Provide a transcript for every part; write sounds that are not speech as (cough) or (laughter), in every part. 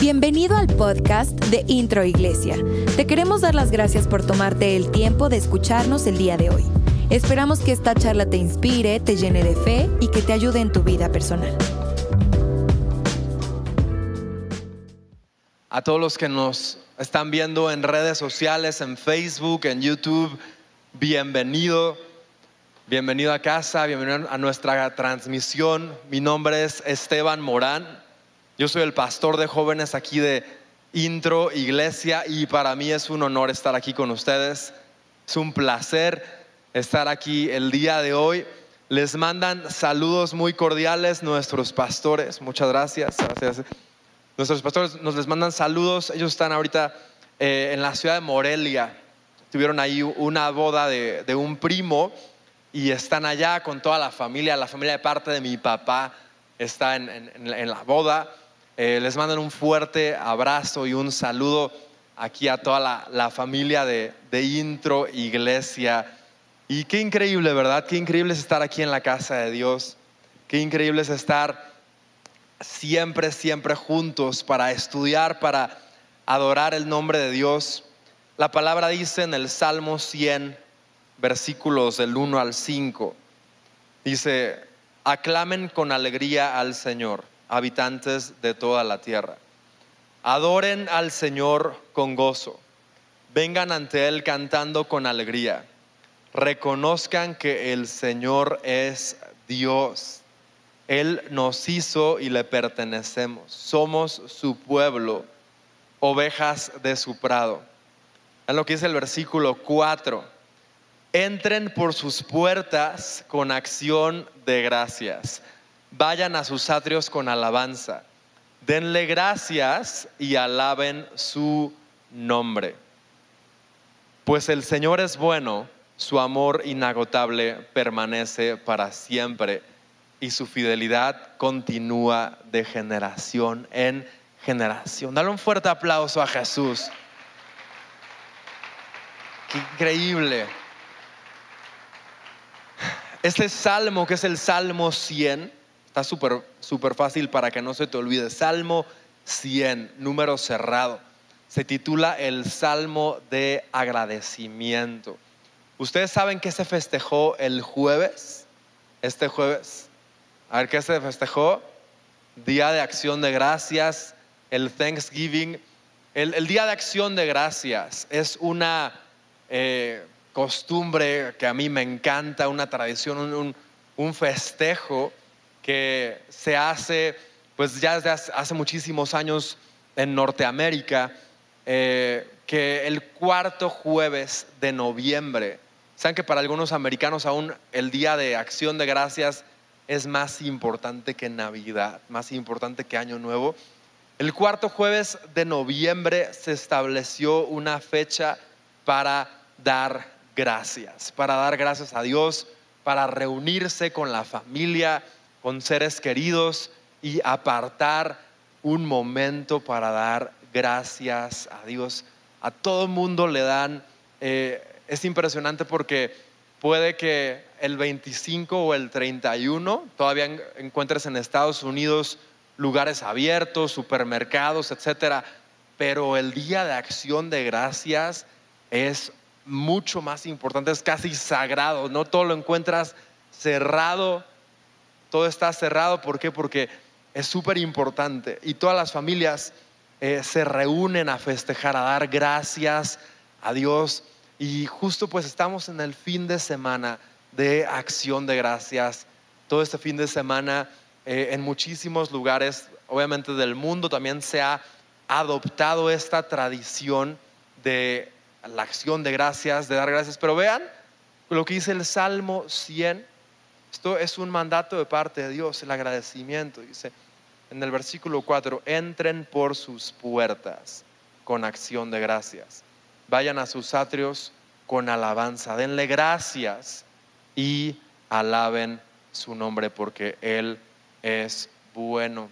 Bienvenido al podcast de Intro Iglesia. Te queremos dar las gracias por tomarte el tiempo de escucharnos el día de hoy. Esperamos que esta charla te inspire, te llene de fe y que te ayude en tu vida personal. A todos los que nos están viendo en redes sociales, en Facebook, en YouTube, bienvenido. Bienvenido a casa, bienvenido a nuestra transmisión. Mi nombre es Esteban Morán. Yo soy el pastor de jóvenes aquí de Intro Iglesia y para mí es un honor estar aquí con ustedes. Es un placer estar aquí el día de hoy. Les mandan saludos muy cordiales nuestros pastores. Muchas gracias. Nuestros pastores nos les mandan saludos. Ellos están ahorita eh, en la ciudad de Morelia. Tuvieron ahí una boda de, un primo y están allá con toda la familia. La familia de parte de mi papá está en la boda. Eh, les mandan un fuerte abrazo y un saludo aquí a toda la, familia de, de, Intro Iglesia. Y qué increíble, ¿verdad? Qué increíble es estar aquí en la casa de Dios. Qué increíble es estar siempre, siempre juntos para estudiar, para adorar el nombre de Dios. La palabra dice en el Salmo 100, versículos del 1 al 5, dice, aclamen con alegría al Señor habitantes de toda la tierra. Adoren al Señor con gozo. Vengan ante Él cantando con alegría. Reconozcan que el Señor es Dios. Él nos hizo y le pertenecemos. Somos su pueblo, ovejas de su prado. En lo que dice el versículo 4. Entren por sus puertas con acción de gracias vayan a sus atrios con alabanza, denle gracias y alaben su nombre. Pues el Señor es bueno, su amor inagotable permanece para siempre y su fidelidad continúa de generación en generación. Dale un fuerte aplauso a Jesús. Qué increíble. Este salmo, que es el Salmo 100, Está súper super fácil para que no se te olvide. Salmo 100, número cerrado. Se titula el Salmo de agradecimiento. ¿Ustedes saben qué se festejó el jueves? Este jueves. A ver qué se festejó. Día de acción de gracias, el Thanksgiving. El, Día de Acción de Gracias es una eh, costumbre que a mí me encanta, una tradición, un, un festejo que se hace pues ya desde hace muchísimos años en Norteamérica, eh, que el cuarto jueves de noviembre, saben que para algunos americanos aún el Día de Acción de Gracias es más importante que Navidad, más importante que Año Nuevo. El cuarto jueves de noviembre se estableció una fecha para dar gracias, para dar gracias a Dios, para reunirse con la familia, con seres queridos y apartar un momento para dar gracias a Dios. A todo mundo le dan, eh, es impresionante porque puede que el 25 o el 31 todavía encuentres en Estados Unidos lugares abiertos, supermercados, etcétera, pero el día de acción de gracias es mucho más importante, es casi sagrado, no todo lo encuentras cerrado todo está cerrado. ¿Por qué? Porque es súper importante y todas las familias eh, se reúnen a festejar, a dar gracias a Dios. Y justo pues estamos en el fin de semana de acción de gracias. Todo este fin de semana eh, en muchísimos lugares, obviamente del mundo, también se ha adoptado esta tradición de la acción de gracias, de dar gracias. Pero vean lo que dice el Salmo 100, esto es un mandato de parte de Dios, el agradecimiento. Dice en el versículo 4, entren por sus puertas con acción de gracias. Vayan a sus atrios con alabanza. Denle gracias y alaben su nombre porque Él es bueno.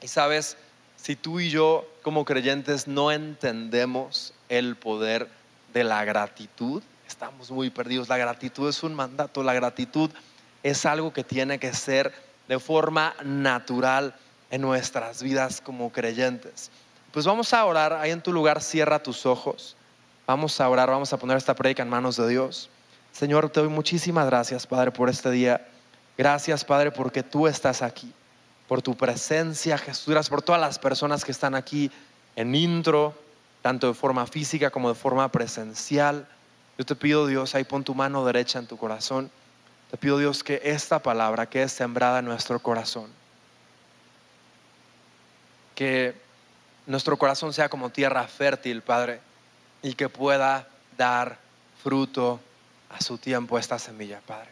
Y sabes, si tú y yo como creyentes no entendemos el poder de la gratitud, estamos muy perdidos. La gratitud es un mandato, la gratitud algo que tiene que ser de forma natural en nuestras vidas como creyentes. pues vamos a orar. Ahí en tu lugar, cierra tus ojos. Vamos a orar, vamos a poner esta predica en manos de Dios. Señor, te doy muchísimas gracias, Padre, por este día. Gracias, Padre, porque tú estás aquí, por tu presencia, Jesús. Gracias por todas las personas que están aquí en intro, tanto de forma física como de forma presencial. Yo te pido, Dios, ahí pon tu mano derecha en tu corazón. Te pido, Dios, que esta palabra quede sembrada en nuestro corazón. Que nuestro corazón sea como tierra fértil, Padre, y que pueda dar fruto a su tiempo esta semilla, Padre.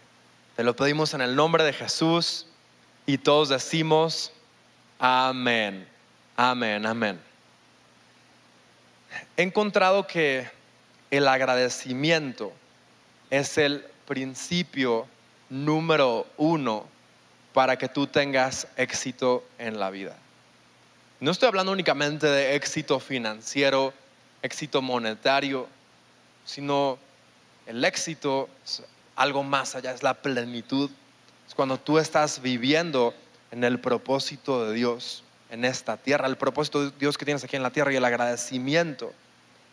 Te lo pedimos en el nombre de Jesús y todos decimos amén, amén, amén. He encontrado que el agradecimiento es el principio número uno para que tú tengas éxito en la vida. No estoy hablando únicamente de éxito financiero, éxito monetario, sino el éxito es algo más allá, es la plenitud. Es cuando tú estás viviendo en el propósito de Dios en esta tierra, el propósito de Dios que tienes aquí en la tierra y el agradecimiento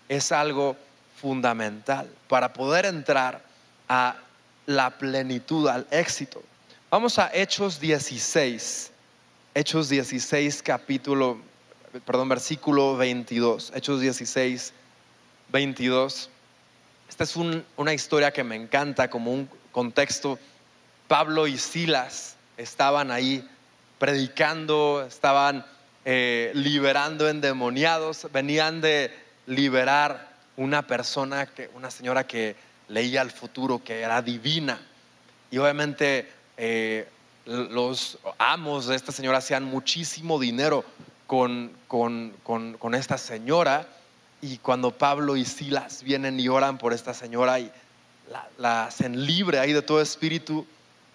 es algo fundamental para poder entrar a la plenitud, al éxito. Vamos a Hechos 16, Hechos 16 capítulo, perdón, versículo 22, Hechos 16, 22. Esta es una historia que me encanta como un contexto. Pablo y Silas estaban ahí predicando, estaban eh, liberando endemoniados, venían de liberar una persona, una señora que leía el futuro, que era divina. Y obviamente eh, los amos de esta señora hacían muchísimo dinero con, con, con esta señora y cuando Pablo y Silas vienen y oran por esta señora y la, hacen libre ahí de todo espíritu,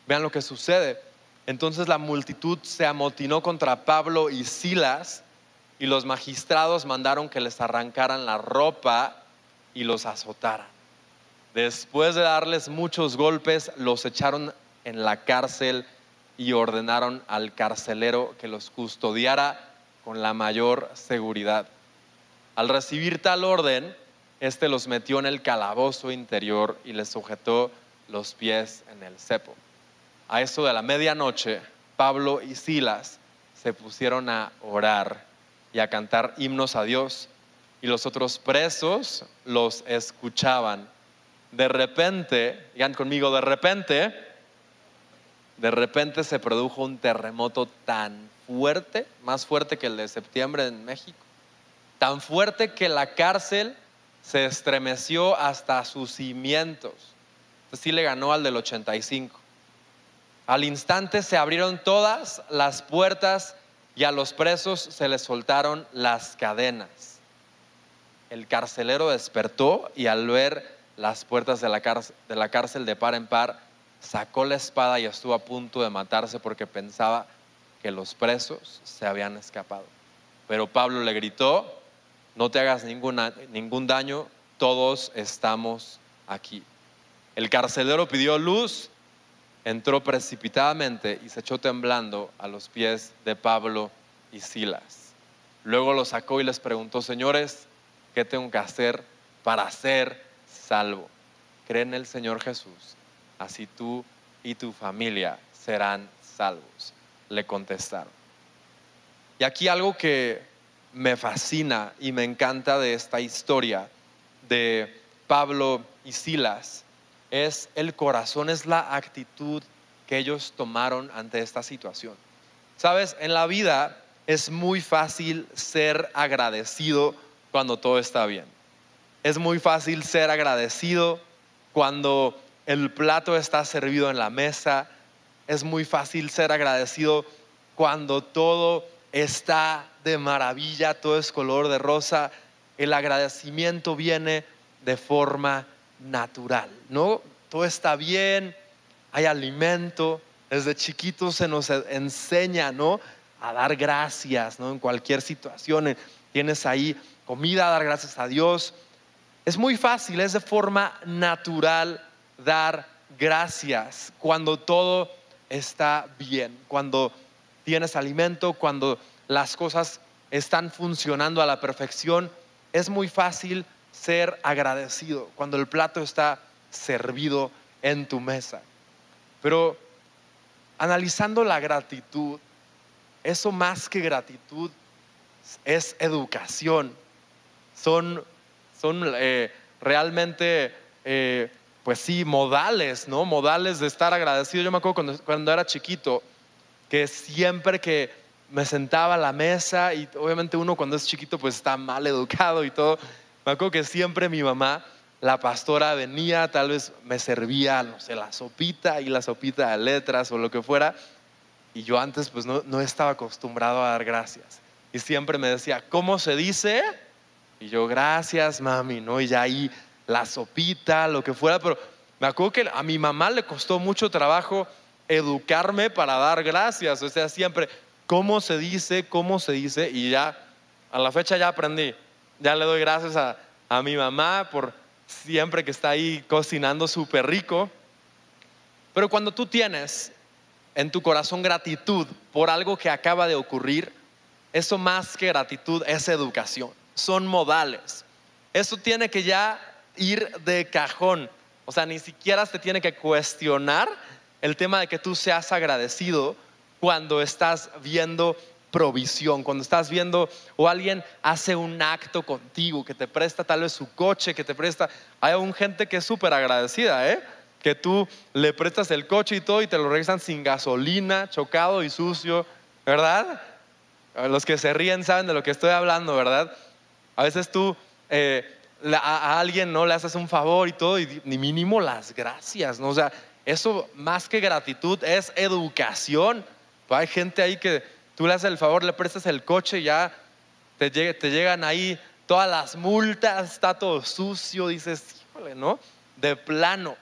vean lo que sucede. Entonces la multitud se amotinó contra Pablo y Silas y los magistrados mandaron que les arrancaran la ropa y los azotaran. Después de darles muchos golpes, los echaron en la cárcel y ordenaron al carcelero que los custodiara con la mayor seguridad. Al recibir tal orden, éste los metió en el calabozo interior y les sujetó los pies en el cepo. A eso de la medianoche, Pablo y Silas se pusieron a orar y a cantar himnos a Dios, y los otros presos los escuchaban. De repente, digan conmigo, de repente, de repente se produjo un terremoto tan fuerte, más fuerte que el de septiembre en México, tan fuerte que la cárcel se estremeció hasta sus cimientos. Así le ganó al del 85. Al instante se abrieron todas las puertas y a los presos se les soltaron las cadenas. El carcelero despertó y al ver las puertas de la, cárcel, de par en par, sacó la espada y estuvo a punto de matarse porque pensaba que los presos se habían escapado. Pero Pablo le gritó, no te hagas ningún daño, todos estamos aquí. El carcelero pidió luz, entró precipitadamente y se echó temblando a los pies de Pablo y Silas. Luego lo sacó y les preguntó, señores, ¿qué tengo que hacer para ser salvo? Cree en el Señor Jesús, así tú y tu familia serán salvos. Le contestaron. Y aquí algo que me fascina y me encanta de esta historia de Pablo y Silas es el corazón, es la actitud que ellos tomaron ante esta situación. Sabes, en la vida es muy fácil ser agradecido cuando todo está bien. Es muy fácil ser agradecido cuando el plato está servido en la mesa. Es muy fácil ser agradecido cuando todo está de maravilla, todo es color de rosa. El agradecimiento viene de forma natural, ¿no? Todo está bien, hay alimento. Desde chiquitos se nos enseña, ¿no? A dar gracias, ¿no? En cualquier situación. Tienes ahí comida, a dar gracias a Dios. Es muy fácil, es de forma natural dar gracias cuando todo está bien, cuando tienes alimento, cuando las cosas están funcionando a la perfección, es muy fácil ser agradecido cuando el plato está servido en tu mesa. Pero analizando la gratitud, eso más que gratitud es educación. Son, son eh, realmente, eh, pues sí, modales, ¿no? Modales de estar agradecido. Yo me acuerdo cuando, cuando era chiquito, que siempre que me sentaba a la mesa, y obviamente uno cuando es chiquito pues está mal educado y todo, me acuerdo que siempre mi mamá la pastora venía, tal vez me servía, no sé, la sopita y la sopita de letras o lo que fuera. Y yo antes pues no, no estaba acostumbrado a dar gracias. Y siempre me decía, ¿cómo se dice? Y yo, gracias, mami, ¿no? Y ya ahí la sopita, lo que fuera. Pero me acuerdo que a mi mamá le costó mucho trabajo educarme para dar gracias. O sea, siempre, ¿cómo se dice? ¿Cómo se dice? Y ya, a la fecha ya aprendí. Ya le doy gracias a, a mi mamá por siempre que está ahí cocinando súper rico. Pero cuando tú tienes en tu corazón gratitud por algo que acaba de ocurrir, eso más que gratitud es educación, son modales. Eso tiene que ya ir de cajón. O sea, ni siquiera se tiene que cuestionar el tema de que tú seas agradecido cuando estás viendo provisión, cuando estás viendo o alguien hace un acto contigo, que te presta tal vez su coche, que te presta, hay un gente que es súper agradecida, ¿eh? que tú le prestas el coche y todo y te lo regresan sin gasolina, chocado y sucio, ¿verdad? Los que se ríen saben de lo que estoy hablando, ¿verdad? A veces tú eh, a, alguien no le haces un favor y todo y ni mínimo las gracias, ¿no? O sea, eso más que gratitud es educación. Hay gente ahí que Tú le haces el favor, le prestas el coche ya te, te llegan ahí todas las multas, está todo sucio, dices, híjole, ¿no? De plano.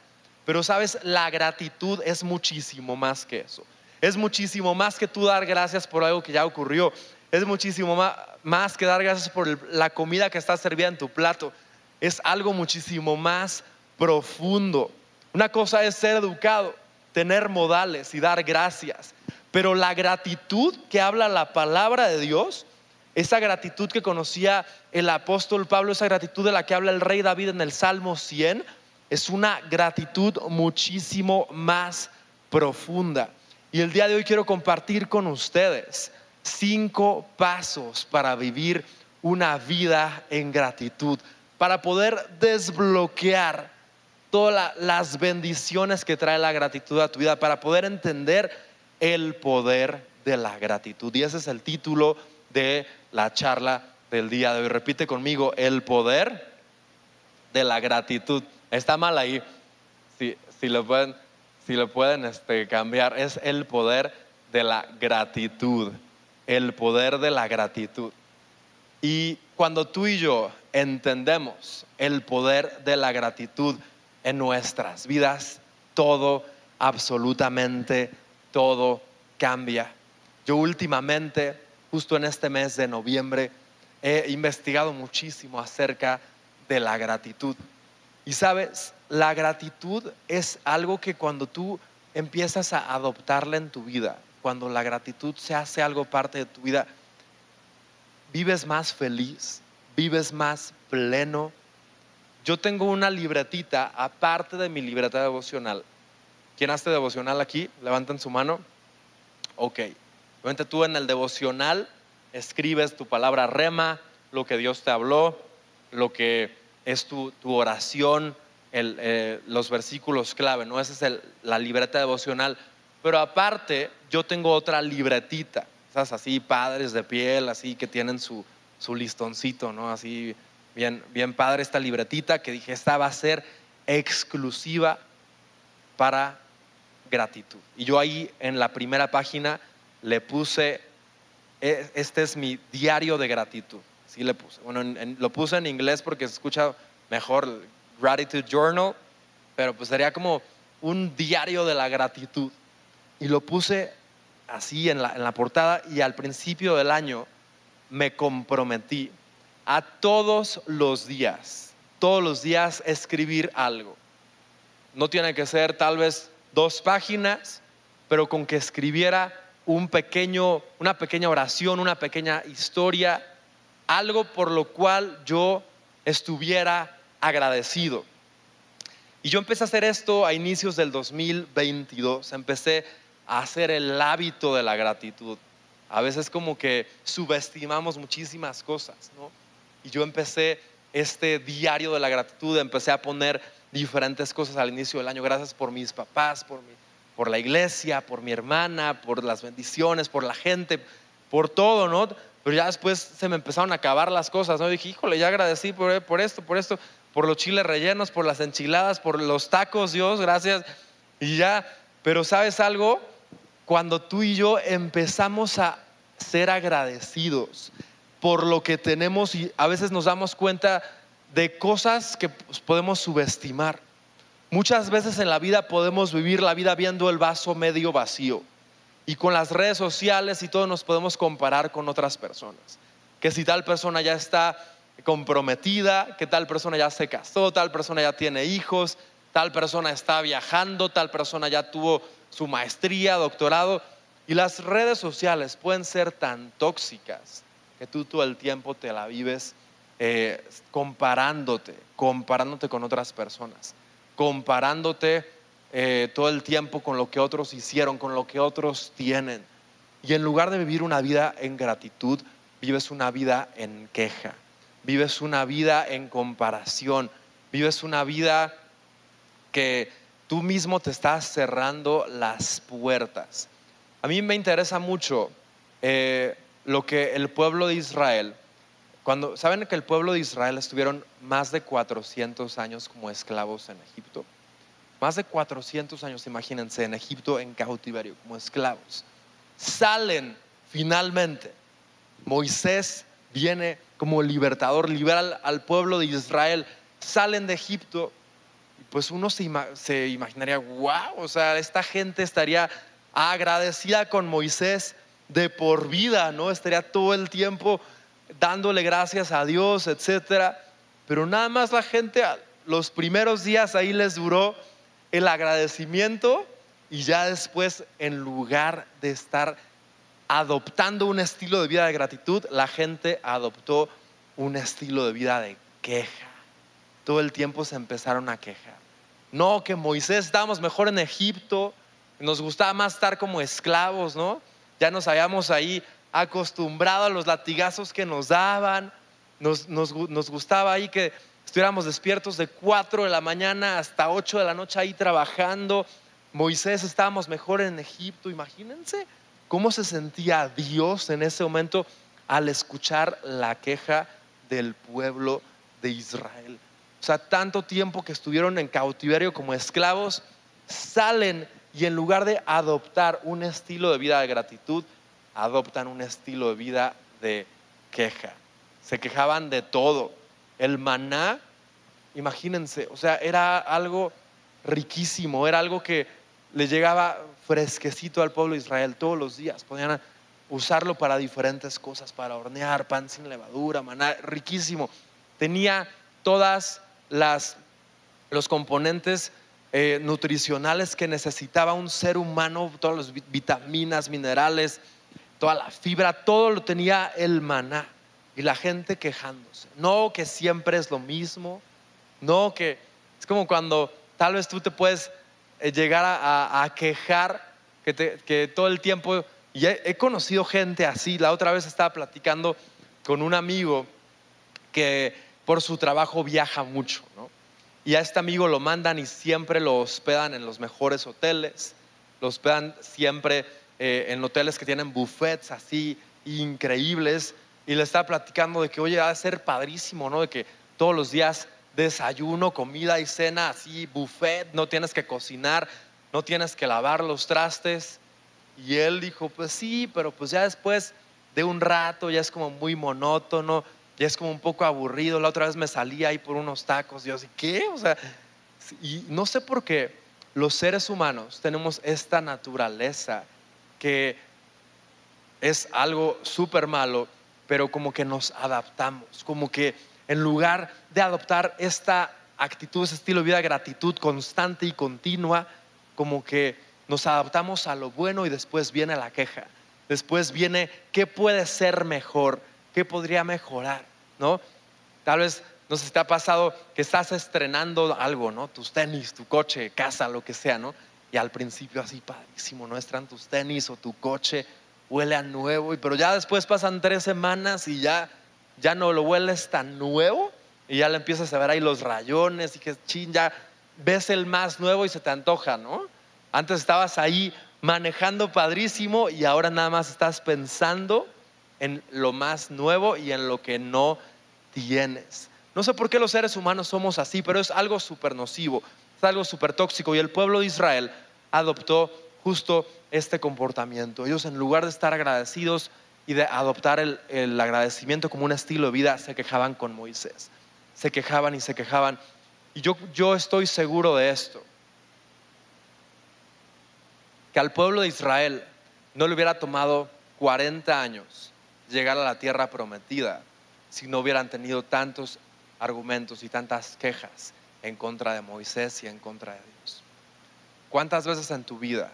Pero sabes, la gratitud es muchísimo más que eso. Es muchísimo más que tú dar gracias por algo que ya ocurrió. Es muchísimo más, que dar gracias por la comida que está servida en tu plato. Es algo muchísimo más profundo. Una cosa es ser educado, tener modales y dar gracias. Pero la gratitud que habla la palabra de Dios, esa gratitud que conocía el apóstol Pablo, esa gratitud de la que habla el rey David en el Salmo 100, es una gratitud muchísimo más profunda. Y el día de hoy quiero compartir con ustedes cinco pasos para vivir una vida en gratitud, para poder desbloquear todas las bendiciones que trae la gratitud a tu vida, para poder entender el poder de la gratitud. Y ese es el título de la charla del día de hoy. Repite conmigo, el poder de la gratitud. Está mal ahí, si, si lo pueden, si lo pueden este, cambiar, es el poder de la gratitud. El poder de la gratitud. Y cuando tú y yo entendemos el poder de la gratitud en nuestras vidas, todo absolutamente todo cambia. Yo últimamente, justo en este mes de noviembre, he investigado muchísimo acerca de la gratitud. Y sabes, la gratitud es algo que cuando tú empiezas a adoptarla en tu vida, cuando la gratitud se hace algo parte de tu vida, vives más feliz, vives más pleno. Yo tengo una libretita, aparte de mi libreta devocional, ¿Quién hace devocional aquí? Levanten su mano. Ok. Obviamente tú en el devocional escribes tu palabra rema, lo que Dios te habló, lo que es tu, oración, eh, los versículos clave, ¿no? Esa es la libreta devocional. Pero aparte, yo tengo otra libretita, esas así, padres de piel, así que tienen su, su listoncito, ¿no? Así, bien, bien padre esta libretita que dije, esta va a ser exclusiva para gratitud. Y yo ahí en la primera página le puse, e, este es mi diario de gratitud. Sí le puse. Bueno, lo puse en inglés porque se escucha mejor Gratitude Journal, pero pues sería como un diario de la gratitud. Y lo puse así en la, en la portada y al principio del año me comprometí a todos los días, todos los días escribir algo. No tiene que ser tal vez dos páginas, pero con que escribiera un pequeño, una pequeña oración, una pequeña historia, algo por lo cual yo estuviera agradecido. Y yo empecé a hacer esto a inicios del 2022, empecé hacer el hábito de la gratitud. A veces como que subestimamos muchísimas cosas, ¿no? Y yo empecé este diario de la gratitud, empecé a poner diferentes cosas al inicio del año. Gracias por mis papás, por, mi, por la iglesia, por mi hermana, por las bendiciones, por la gente, por todo, ¿no? Pero ya después se me empezaron a acabar las cosas, ¿no? Y dije, híjole, ya agradecí por, por esto, por esto por los chiles rellenos, por las enchiladas, por los tacos, Dios, gracias. Y ya, pero ¿sabes algo? Cuando tú y yo empezamos a ser agradecidos por lo que tenemos y a veces nos damos cuenta de cosas que pues, podemos subestimar. Muchas veces en la vida podemos vivir la vida viendo el vaso medio vacío y con las redes sociales y todo nos podemos comparar con otras personas. Que si tal persona ya está comprometida, que tal persona ya se casó, tal persona ya tiene hijos, tal persona está viajando, tal persona ya tuvo su maestría, doctorado. Y las redes sociales pueden ser tan tóxicas que tú todo el tiempo te la vives eh, comparándote, comparándote con otras personas, comparándote eh, todo el tiempo con lo que otros hicieron, con lo que otros tienen. Y en lugar de vivir una vida en gratitud, vives una vida en queja vives una vida en comparación, vives una vida que tú mismo te estás cerrando las puertas. A mí me interesa mucho eh, lo que el pueblo de Israel, cuando saben que el pueblo de Israel estuvieron más de 400 años como esclavos en Egipto, más de 400 años, imagínense, en Egipto en cautiverio, como esclavos. Salen finalmente. Moisés viene como libertador, libera al, pueblo de Israel, salen de Egipto, pues uno se, se imaginaría, wow, o sea, esta gente estaría agradecida con Moisés de por vida, ¿no? Estaría todo el tiempo dándole gracias a Dios, etcétera. Pero nada más la gente, los primeros días ahí les duró el agradecimiento y ya después, en lugar de estar adoptando un estilo de vida de gratitud, la gente adoptó un estilo de vida de queja. Todo el tiempo se empezaron a quejar. No, que Moisés estábamos mejor en Egipto, nos gustaba más estar como esclavos, ¿no? Ya nos habíamos ahí acostumbrado a los latigazos que nos daban, nos, nos, nos gustaba ahí que estuviéramos despiertos de 4 de la mañana hasta 8 de la noche ahí trabajando. Moisés estábamos mejor en Egipto, imagínense cómo se sentía Dios en ese momento al escuchar la queja del pueblo de Israel. O sea, tanto tiempo que estuvieron en cautiverio como esclavos, salen y en lugar de adoptar un estilo de vida de gratitud, adoptan un estilo de vida de queja. Se quejaban de todo. El maná, imagínense, o sea, era algo riquísimo, era algo que le llegaba fresquecito al pueblo de Israel todos los días. Podían usarlo para diferentes cosas, para hornear pan sin levadura, maná, riquísimo. Tenía todas las los componentes eh, nutricionales que necesitaba un ser humano, todas las vitaminas, minerales, toda la fibra, todo lo tenía el maná. Y la gente quejándose. No que siempre es lo mismo, no que es como cuando tal vez tú te puedes eh, llegar a, quejar que, todo el tiempo, y he, conocido gente así, la otra vez estaba platicando con un amigo que por su trabajo viaja mucho, ¿no? Y a este amigo lo mandan y siempre lo hospedan en los mejores hoteles, lo hospedan siempre eh, en hoteles que tienen buffets así increíbles. Y le estaba platicando de que, oye, va a ser padrísimo, ¿no? De que todos los días desayuno, comida y cena, así, buffet, no tienes que cocinar, no tienes que lavar los trastes. Y él dijo, pues sí, pero pues ya después de un rato ya es como muy monótono, ya es como un poco aburrido. La otra vez me salí ahí por unos tacos, y yo así, ¿qué? O sea, y no sé por qué los seres humanos tenemos esta naturaleza que es algo súper malo, pero como que nos adaptamos, como que en lugar de adoptar esta actitud, ese estilo de vida, gratitud constante y continua, como que nos adaptamos a lo bueno y después viene la queja. Después viene qué puede ser mejor, qué podría mejorar, ¿no? Tal vez no sé si te ha pasado que estás estrenando algo, ¿no? Tus tenis, tu coche, casa, lo que sea, ¿no? Y al principio así padrísimo, ¿no? Están tus tenis o tu coche, huele a nuevo, pero ya después pasan tres semanas y ya, ya no lo hueles tan nuevo y ya le empiezas a ver ahí los rayones y que chin, ya ves el más nuevo y se te antoja, ¿no? Antes estabas ahí manejando padrísimo y ahora nada más estás pensando en lo más nuevo y en lo que no tienes. No sé por qué los seres humanos somos así, pero es algo súper nocivo, es algo súper tóxico y el pueblo de Israel adoptó justo este comportamiento. Ellos en lugar de estar agradecidos y de adoptar el, el agradecimiento como un estilo de vida, se quejaban con Moisés. Se quejaban y se quejaban. Y yo, yo estoy seguro de esto, que al pueblo de Israel no le hubiera tomado 40 años llegar a la tierra prometida si no hubieran tenido tantos argumentos y tantas quejas en contra de Moisés y en contra de Dios. ¿Cuántas veces en tu vida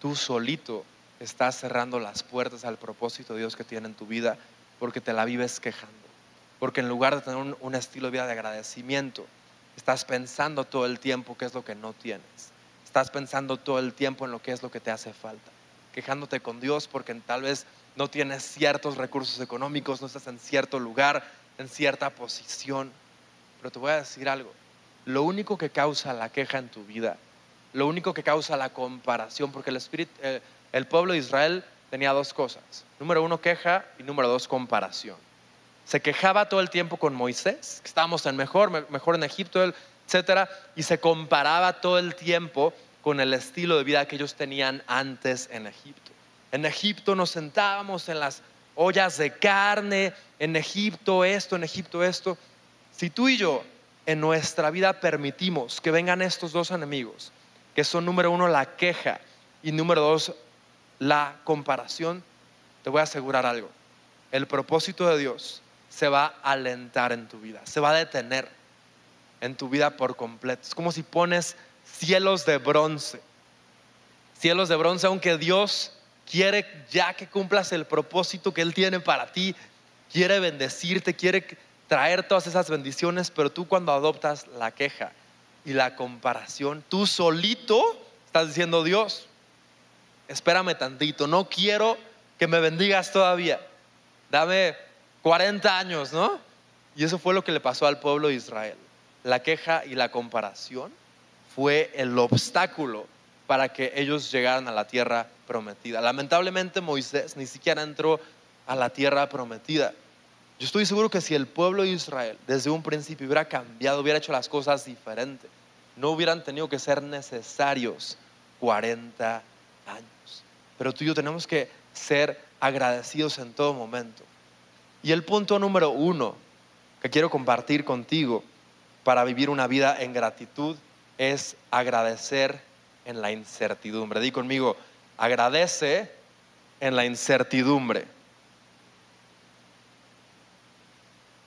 tú solito estás cerrando las puertas al propósito de Dios que tiene en tu vida porque te la vives quejando? Porque en lugar de tener un, estilo de vida de agradecimiento, estás pensando todo el tiempo qué es lo que no tienes. Estás pensando todo el tiempo en lo que es lo que te hace falta. Quejándote con Dios porque tal vez no tienes ciertos recursos económicos, no estás en cierto lugar, en cierta posición. Pero te voy a decir algo. Lo único que causa la queja en tu vida, lo único que causa la comparación, porque el, espíritu, eh, el pueblo de Israel tenía dos cosas. Número uno, queja y número dos, comparación. Se quejaba todo el tiempo con Moisés, que estábamos en mejor, mejor en Egipto, etcétera, y se comparaba todo el tiempo con el estilo de vida que ellos tenían antes en Egipto. En Egipto nos sentábamos en las ollas de carne, en Egipto esto, en Egipto esto. Si tú y yo en nuestra vida permitimos que vengan estos dos enemigos, que son número uno la queja y número dos la comparación, te voy a asegurar algo. El propósito de Dios se va a alentar en tu vida, se va a detener en tu vida por completo. Es como si pones cielos de bronce. Cielos de bronce, aunque Dios quiere ya que cumplas el propósito que Él tiene para ti, quiere bendecirte, quiere traer todas esas bendiciones, pero tú cuando adoptas la queja y la comparación, tú solito estás diciendo, Dios, espérame tantito, no quiero que me bendigas todavía, dame 40 años, ¿no? Y eso fue lo que le pasó al pueblo de Israel. La queja y la comparación fue el obstáculo para que ellos llegaran a la tierra prometida. Lamentablemente Moisés ni siquiera entró a la tierra prometida. Yo estoy seguro que si el pueblo de Israel desde un principio hubiera cambiado, hubiera hecho las cosas diferentes, no hubieran tenido que ser necesarios 40 años. Pero tú y yo tenemos que ser agradecidos en todo momento. Y el punto número uno que quiero compartir contigo para vivir una vida en gratitud es agradecer en la incertidumbre. Di conmigo, agradece en la incertidumbre.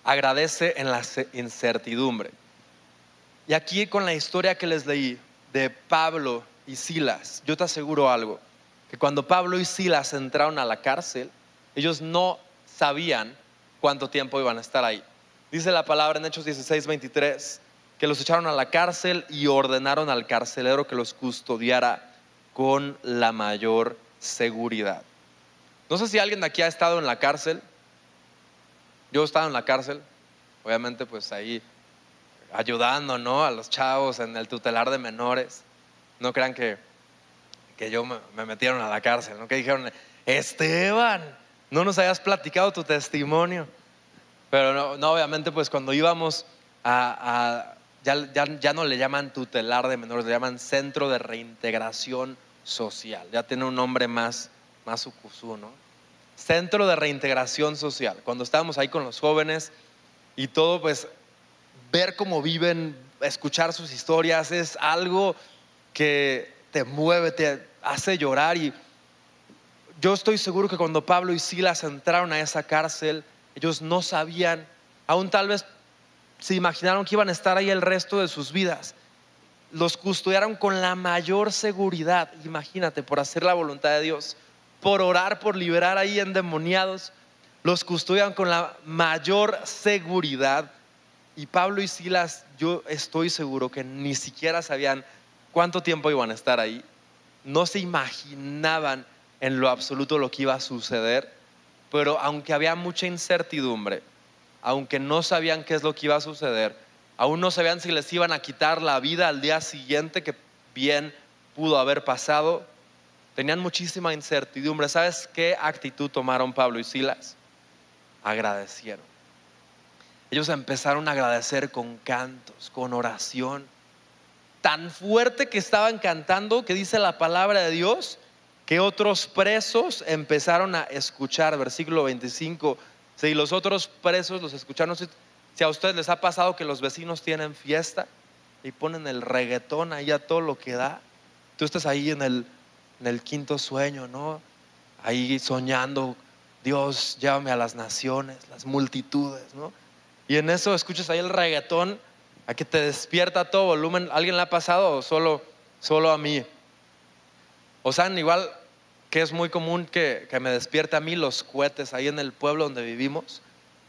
Agradece en la incertidumbre. Y aquí con la historia que les leí de Pablo y Silas, yo te aseguro algo, que cuando Pablo y Silas entraron a la cárcel, ellos no sabían cuánto tiempo iban a estar ahí. Dice la palabra en Hechos 16, 23, que los echaron a la cárcel y ordenaron al carcelero que los custodiara con la mayor seguridad. No sé si alguien de aquí ha estado en la cárcel. Yo he estado en la cárcel, obviamente pues ahí ayudando ¿no? a los chavos en el tutelar de menores. No crean que, que yo me, metieron a la cárcel, ¿no? que dijeron, Esteban, no nos hayas platicado tu testimonio. Pero no, obviamente pues cuando íbamos a, ya, no le llaman tutelar de menores, le llaman centro de reintegración social. Ya tiene un nombre más, más ¿no? Centro de reintegración social. Cuando estábamos ahí con los jóvenes y todo, pues ver cómo viven, escuchar sus historias es algo que te mueve, te hace llorar y yo estoy seguro que cuando Pablo y Silas entraron a esa cárcel, ellos no sabían, aún tal vez se imaginaron que iban a estar ahí el resto de sus vidas. los custodiaron con la mayor seguridad, imagínate, por hacer la voluntad de Dios, por orar, por liberar ahí endemoniados, los custodian con la mayor seguridad. Y Pablo y Silas, yo estoy seguro que ni siquiera sabían cuánto tiempo iban a estar ahí. No se imaginaban en lo absoluto lo que iba a suceder, pero aunque había mucha incertidumbre, aunque no sabían qué es lo que iba a suceder, aún no sabían si les iban a quitar la vida al día siguiente, que bien pudo haber pasado, tenían muchísima incertidumbre. ¿Sabes qué actitud tomaron Pablo y Silas? Agradecieron. Ellos empezaron a agradecer con cantos, con oración. Tan fuerte que estaban cantando que dice la palabra de Dios que otros presos empezaron a escuchar. Versículo 25 si los otros presos los escucharon, si a ustedes les ha pasado que los vecinos tienen fiesta y ponen el reggaetón ahí a todo lo que da, tú estás ahí en el, en el quinto sueño, ¿no? Ahí soñando, Dios, llévame a las naciones, las multitudes, ¿no? Y en eso escuchas ahí el reggaetón, a que te despierta todo volumen. ¿Alguien le ha pasado o solo, solo a mí? O sea, igual que es muy común que, me despierte a mí los cohetes ahí en el pueblo donde vivimos.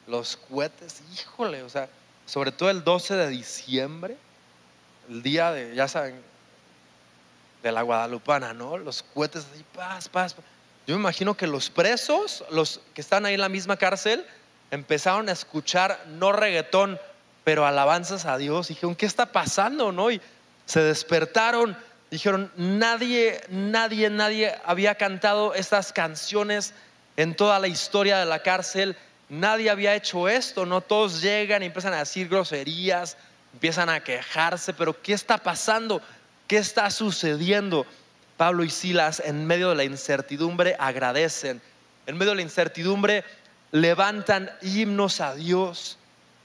Los cohetes, híjole, o sea, sobre todo el 12 de diciembre, el día de, ya saben, de la Guadalupana, ¿no? Los cohetes así, paz, paz. Yo me imagino que los presos, los que están ahí en la misma cárcel, empezaron a escuchar no reggaetón, pero alabanzas a Dios. Y dijeron, ¿qué está pasando, no? Y se despertaron Dijeron, nadie, nadie, nadie había cantado estas canciones en toda la historia de la cárcel. Nadie había hecho esto, ¿no? Todos llegan y empiezan a decir groserías, empiezan a quejarse, pero ¿qué está pasando? ¿Qué está sucediendo? Pablo y Silas en medio de la incertidumbre agradecen. En medio de la incertidumbre levantan himnos a Dios.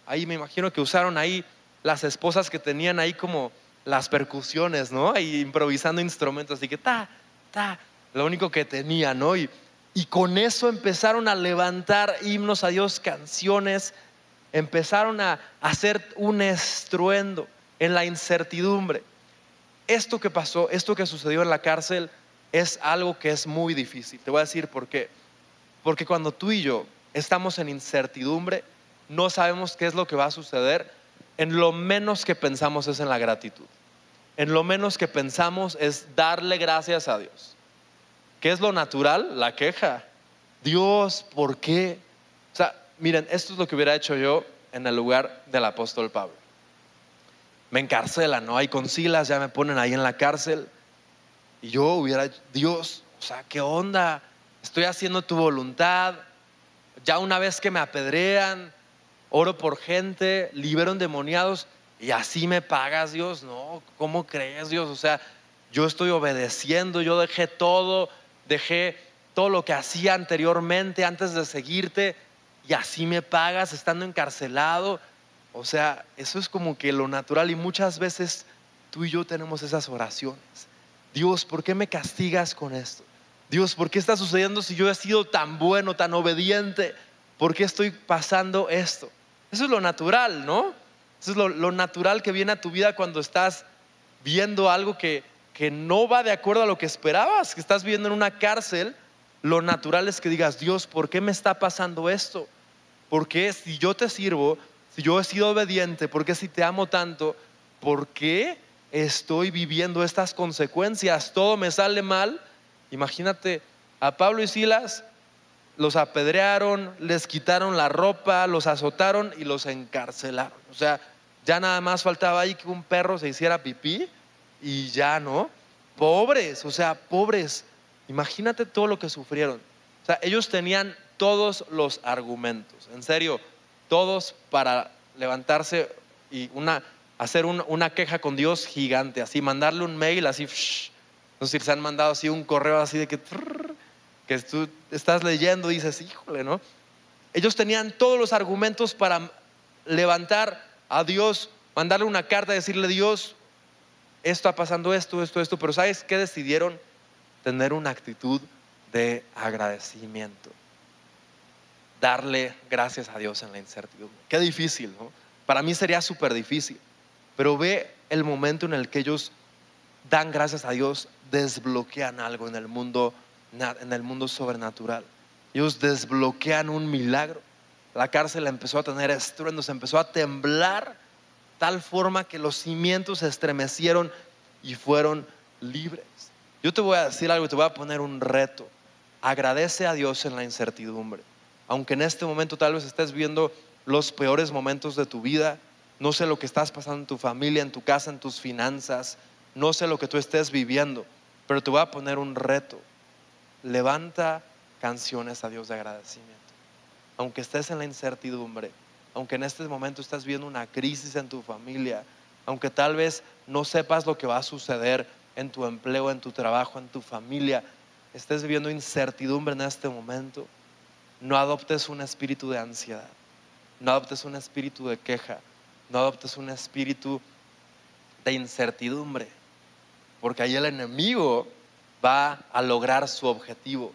Ahí me imagino que usaron ahí las esposas que tenían ahí como las percusiones, ¿no? Y improvisando instrumentos, así que ta, ta, lo único que tenía, ¿no? Y, y con eso empezaron a levantar himnos a Dios, canciones, empezaron a hacer un estruendo en la incertidumbre. Esto que pasó, esto que sucedió en la cárcel, es algo que es muy difícil. Te voy a decir por qué. Porque cuando tú y yo estamos en incertidumbre, no sabemos qué es lo que va a suceder, en lo menos que pensamos es en la gratitud en lo menos que pensamos es darle gracias a Dios. ¿Qué es lo natural? La queja. Dios, ¿por qué? O sea, miren, esto es lo que hubiera hecho yo en el lugar del apóstol Pablo. Me encarcelan, ¿no? Hay concilas, ya me ponen ahí en la cárcel. Y yo hubiera, Dios, o sea, ¿qué onda? Estoy haciendo tu voluntad. Ya una vez que me apedrean, oro por gente, libero endemoniados y así me pagas Dios, no, ¿cómo crees Dios? O sea, yo estoy obedeciendo, yo dejé todo, dejé todo lo que hacía anteriormente antes de seguirte y así me pagas estando encarcelado. O sea, eso es como que lo natural y muchas veces tú y yo tenemos esas oraciones. Dios, ¿por qué me castigas con esto? Dios, ¿por qué está sucediendo si yo he sido tan bueno, tan obediente? ¿Por qué estoy pasando esto? Eso es lo natural, ¿no? Eso es lo, natural que viene a tu vida cuando estás viendo algo que, que no va de acuerdo a lo que esperabas, que estás viviendo en una cárcel. Lo natural es que digas, Dios, ¿por qué me está pasando esto? ¿Por qué si yo te sirvo, si yo he sido obediente, por qué si te amo tanto, por qué estoy viviendo estas consecuencias? Todo me sale mal. Imagínate a Pablo y Silas los apedrearon, les quitaron la ropa, los azotaron y los encarcelaron. O sea, ya nada más faltaba ahí que un perro se hiciera pipí y ya, ¿no? Pobres, o sea, pobres. Imagínate todo lo que sufrieron. O sea, ellos tenían todos los argumentos, en serio, todos para levantarse y una, hacer una queja con Dios gigante, así, mandarle un mail así, no sé si se han mandado así un correo así de que que tú estás leyendo y dices, híjole, ¿no? Ellos tenían todos los argumentos para levantar a Dios, mandarle una carta, decirle, Dios, esto está pasando esto, esto, esto, pero ¿sabes qué decidieron? Tener una actitud de agradecimiento. Darle gracias a Dios en la incertidumbre. Qué difícil, ¿no? Para mí sería súper difícil. Pero ve el momento en el que ellos dan gracias a Dios, desbloquean algo en el mundo, en el mundo sobrenatural. Ellos desbloquean un milagro. La cárcel empezó a tener estruendos, empezó a temblar tal forma que los cimientos se estremecieron y fueron libres. Yo te voy a decir algo, te voy a poner un reto. Agradece a Dios en la incertidumbre. Aunque en este momento tal vez estés viendo los peores momentos de tu vida, no sé lo que estás pasando en tu familia, en tu casa, en tus finanzas, no sé lo que tú estés viviendo, pero te voy a poner un reto. Levanta canciones a Dios de agradecimiento. Aunque estés en la incertidumbre, aunque en este momento estás viendo una crisis en tu familia, aunque tal vez no sepas lo que va a suceder en tu empleo, en tu trabajo, en tu familia, estés viviendo incertidumbre en este momento, no adoptes un espíritu de ansiedad, no adoptes un espíritu de queja, no adoptes un espíritu de incertidumbre, porque ahí el enemigo va a lograr su objetivo.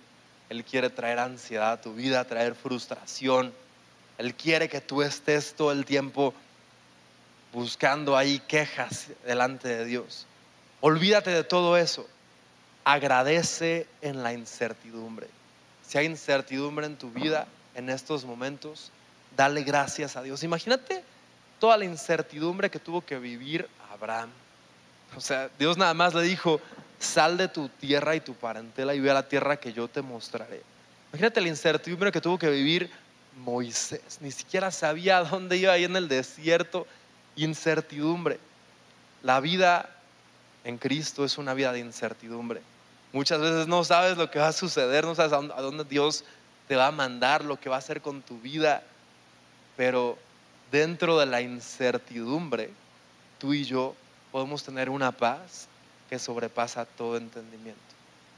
Él quiere traer ansiedad a tu vida, traer frustración. Él quiere que tú estés todo el tiempo buscando ahí quejas delante de Dios. Olvídate de todo eso. Agradece en la incertidumbre. Si hay incertidumbre en tu vida en estos momentos, dale gracias a Dios. Imagínate toda la incertidumbre que tuvo que vivir Abraham. O sea, Dios nada más le dijo, sal de tu tierra y tu parentela y ve a la tierra que yo te mostraré. Imagínate la incertidumbre que tuvo que vivir Moisés. Ni siquiera sabía (laughs) dónde iba ahí en el desierto. Incertidumbre. La vida en Cristo es una vida de incertidumbre. Muchas veces no sabes lo que va a suceder, no sabes a dónde Dios te va a mandar, lo que va a hacer con tu vida. Pero dentro de la incertidumbre, tú y yo podemos tener una paz que sobrepasa todo entendimiento.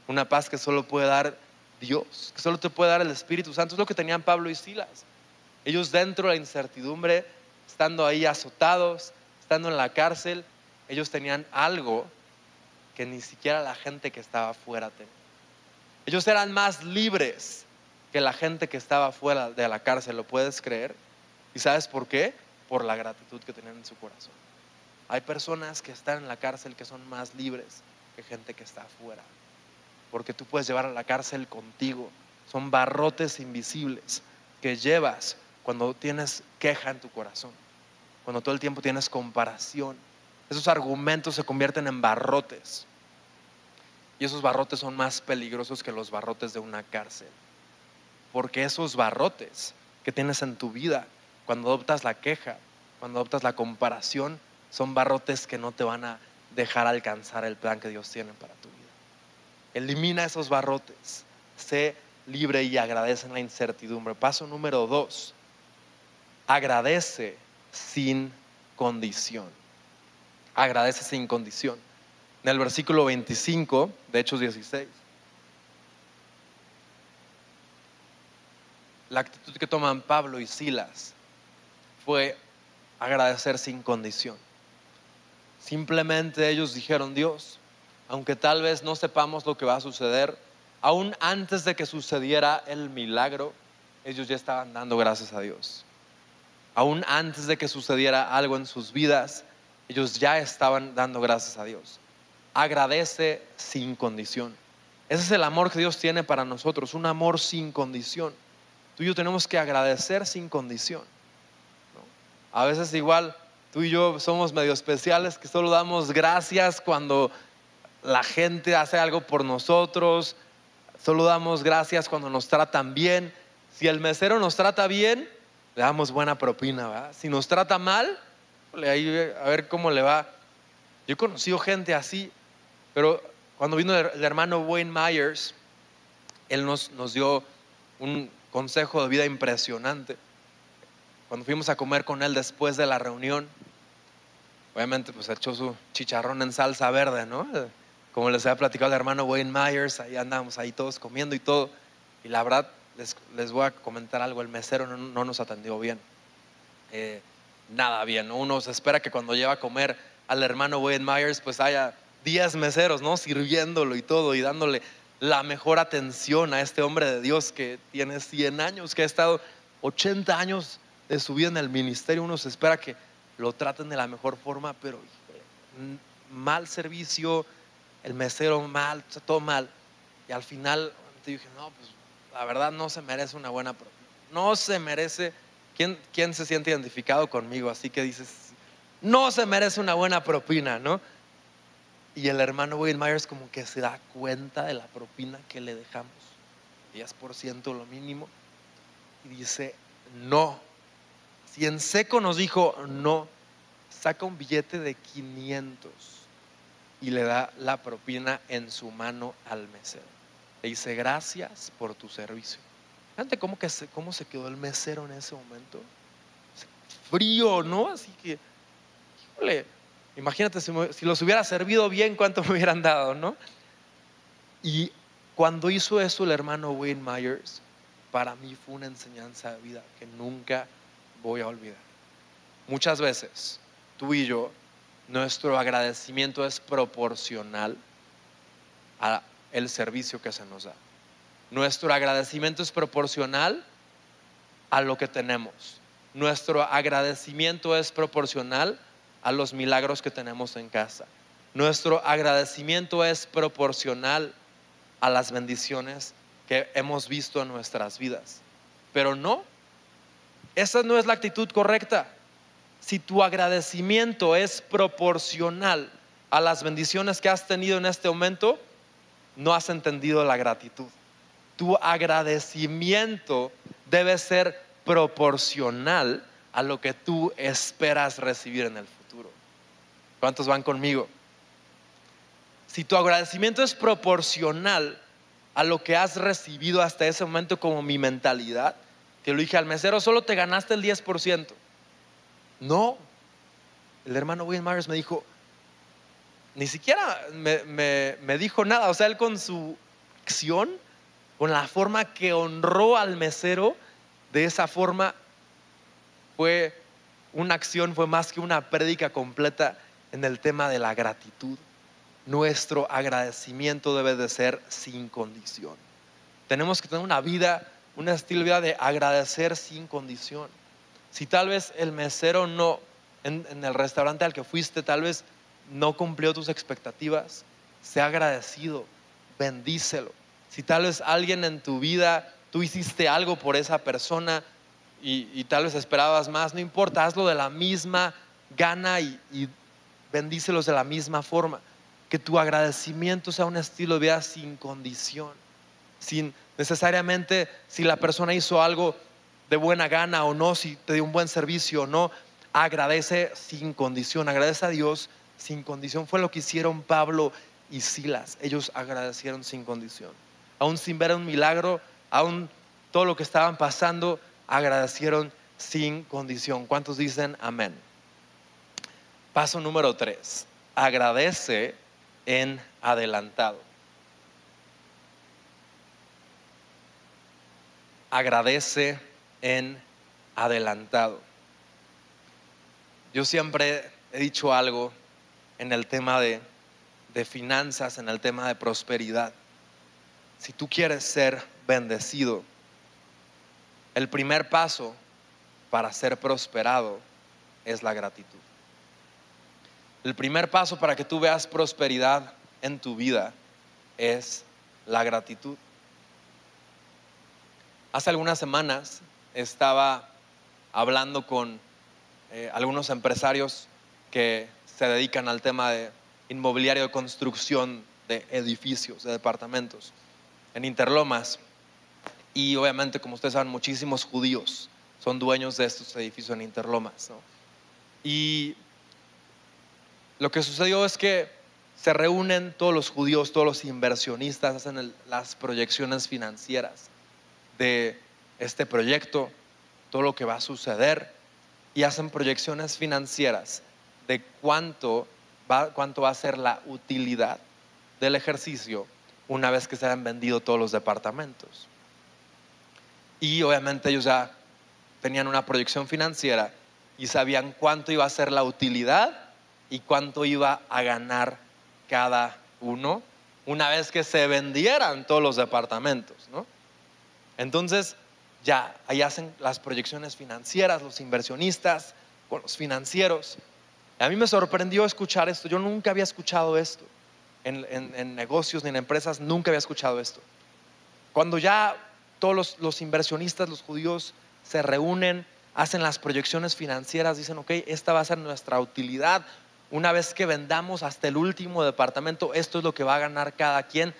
Una paz que solo puede dar Dios, que solo te puede dar el Espíritu Santo. Es lo que tenían Pablo y Silas. Ellos dentro de la incertidumbre, estando ahí azotados, estando en la cárcel, ellos tenían algo que ni siquiera la gente que estaba afuera tenía. Ellos eran más libres que la gente que estaba fuera de la cárcel, ¿lo puedes creer? ¿Y sabes por qué? Por la gratitud que tenían en su corazón. Hay personas que están en la cárcel que son más libres que gente que está afuera. Porque tú puedes llevar a la cárcel contigo. Son barrotes invisibles que llevas cuando tienes queja en tu corazón. Cuando todo el tiempo tienes comparación. Esos argumentos se convierten en barrotes. Y esos barrotes son más peligrosos que los barrotes de una cárcel. Porque esos barrotes que tienes en tu vida cuando adoptas la queja, cuando adoptas la comparación, son barrotes que no te van a dejar alcanzar el plan que Dios tiene para tu vida. Elimina esos barrotes. Sé libre y agradece en la incertidumbre. Paso número dos. Agradece sin condición. Agradece sin condición. En el versículo 25 de Hechos 16. La actitud que toman Pablo y Silas fue agradecer sin condición. Simplemente ellos dijeron, Dios, aunque tal vez no sepamos lo que va a suceder, aún antes de que sucediera el milagro, ellos ya estaban dando gracias a Dios. Aún antes de que sucediera algo en sus vidas, ellos ya estaban dando gracias a Dios. Agradece sin condición. Ese es el amor que Dios tiene para nosotros, un amor sin condición. Tú y yo tenemos que agradecer sin condición. A veces igual tú y yo somos medio especiales que solo damos gracias cuando la gente hace algo por nosotros. Solo damos gracias cuando nos tratan bien. Si el mesero nos trata bien, le damos buena propina. Si nos trata mal, a ver cómo le va. Yo he conocido gente así, pero cuando vino el hermano Wayne Myers, él nos, nos dio un consejo de vida impresionante cuando fuimos a comer con él después de la reunión, obviamente pues echó su chicharrón en salsa verde, ¿no? Como les había platicado el hermano Wayne Myers, ahí andamos ahí todos comiendo y todo. Y la verdad, les, voy a comentar algo, el mesero no, nos atendió bien. Eh, nada bien, Uno se espera que cuando lleva a comer al hermano Wayne Myers, pues haya 10 meseros, ¿no? Sirviéndolo y todo y dándole la mejor atención a este hombre de Dios que tiene 100 años, que ha estado 80 años de su vida en el ministerio, uno se espera que lo traten de la mejor forma, pero mal servicio, el mesero mal, todo mal. Y al final te dije, no, pues la verdad no se merece una buena propina. No se merece. ¿Quién, ¿Quién se siente identificado conmigo? Así que dices, no se merece una buena propina, ¿no? Y el hermano Wayne Myers como que se da cuenta de la propina que le dejamos, 10% lo mínimo, y dice, no. Si en seco nos dijo no, saca un billete de 500 y le da la propina en su mano al mesero. Le dice, gracias por tu servicio. Fíjate cómo, se, cómo se quedó el mesero en ese momento. Frío, ¿no? Así que, híjole, imagínate si, si los hubiera servido bien, cuánto me hubieran dado, ¿no? Y cuando hizo eso el hermano Wayne Myers, para mí fue una enseñanza de vida que nunca voy a olvidar. Muchas veces, tú y yo, nuestro agradecimiento es proporcional al servicio que se nos da. Nuestro agradecimiento es proporcional a lo que tenemos. Nuestro agradecimiento es proporcional a los milagros que tenemos en casa. Nuestro agradecimiento es proporcional a las bendiciones que hemos visto en nuestras vidas. Pero no, esa no es la actitud correcta. Si tu agradecimiento es proporcional a las bendiciones que has tenido en este momento, no has entendido la gratitud. Tu agradecimiento debe ser proporcional a lo que tú esperas recibir en el futuro. ¿Cuántos van conmigo? Si tu agradecimiento es proporcional a lo que has recibido hasta ese momento como mi mentalidad, que lo dije al mesero, solo te ganaste el 10%. No, el hermano William Myers me dijo, ni siquiera me, me dijo nada, o sea, él con su acción, con la forma que honró al mesero, de esa forma fue una acción, fue más que una prédica completa en el tema de la gratitud nuestro agradecimiento debe de ser sin condición. Tenemos que tener una vida, un estilo de vida de agradecer sin condición. Si tal vez el mesero no, en, el restaurante al que fuiste, tal vez no cumplió tus expectativas, sea agradecido, bendícelo. Si tal vez alguien en tu vida, tú hiciste algo por esa persona y, tal vez esperabas más, no importa, hazlo de la misma gana y, y bendícelos de la misma forma que tu agradecimiento sea un estilo de vida sin condición, sin necesariamente si la persona hizo algo de buena gana o no, si te dio un buen servicio o no, agradece sin condición, agradece a Dios sin condición. Fue lo que hicieron Pablo y Silas, ellos agradecieron sin condición. Aún sin ver un milagro, aún todo lo que estaban pasando, agradecieron sin condición. ¿Cuántos dicen amén? Paso número tres, agradece en adelantado. Agradece en adelantado. Yo siempre he dicho algo en el tema de, de finanzas, en el tema de prosperidad. Si tú quieres ser bendecido, el primer paso para ser prosperado es la gratitud. El primer paso para que tú veas prosperidad en tu vida es la gratitud. Hace algunas semanas estaba hablando con eh, algunos empresarios que se dedican al tema de inmobiliario de construcción de edificios, de departamentos, en Interlomas. Y obviamente, como ustedes saben, muchísimos judíos son dueños de estos edificios en Interlomas. Y lo que sucedió es que se reúnen todos los judíos, todos los inversionistas, hacen las proyecciones financieras de este proyecto, todo lo que va a suceder, y hacen proyecciones financieras de cuánto va, cuánto va a ser la utilidad del ejercicio una vez que se hayan vendido todos los departamentos. Y obviamente ellos ya tenían una proyección financiera y sabían cuánto iba a ser la utilidad y cuánto iba a ganar cada uno una vez que se vendieran todos los departamentos. ¿no? Entonces, ya ahí hacen las proyecciones financieras, los inversionistas con los financieros. A mí me sorprendió escuchar esto. Yo nunca había escuchado esto. En, en negocios ni en empresas, nunca había escuchado esto. Cuando ya todos los, los, inversionistas, los judíos, se reúnen, hacen las proyecciones financieras, dicen, ok, esta va a ser nuestra utilidad. Una vez que vendamos hasta el último departamento, esto es lo que va a ganar cada quien,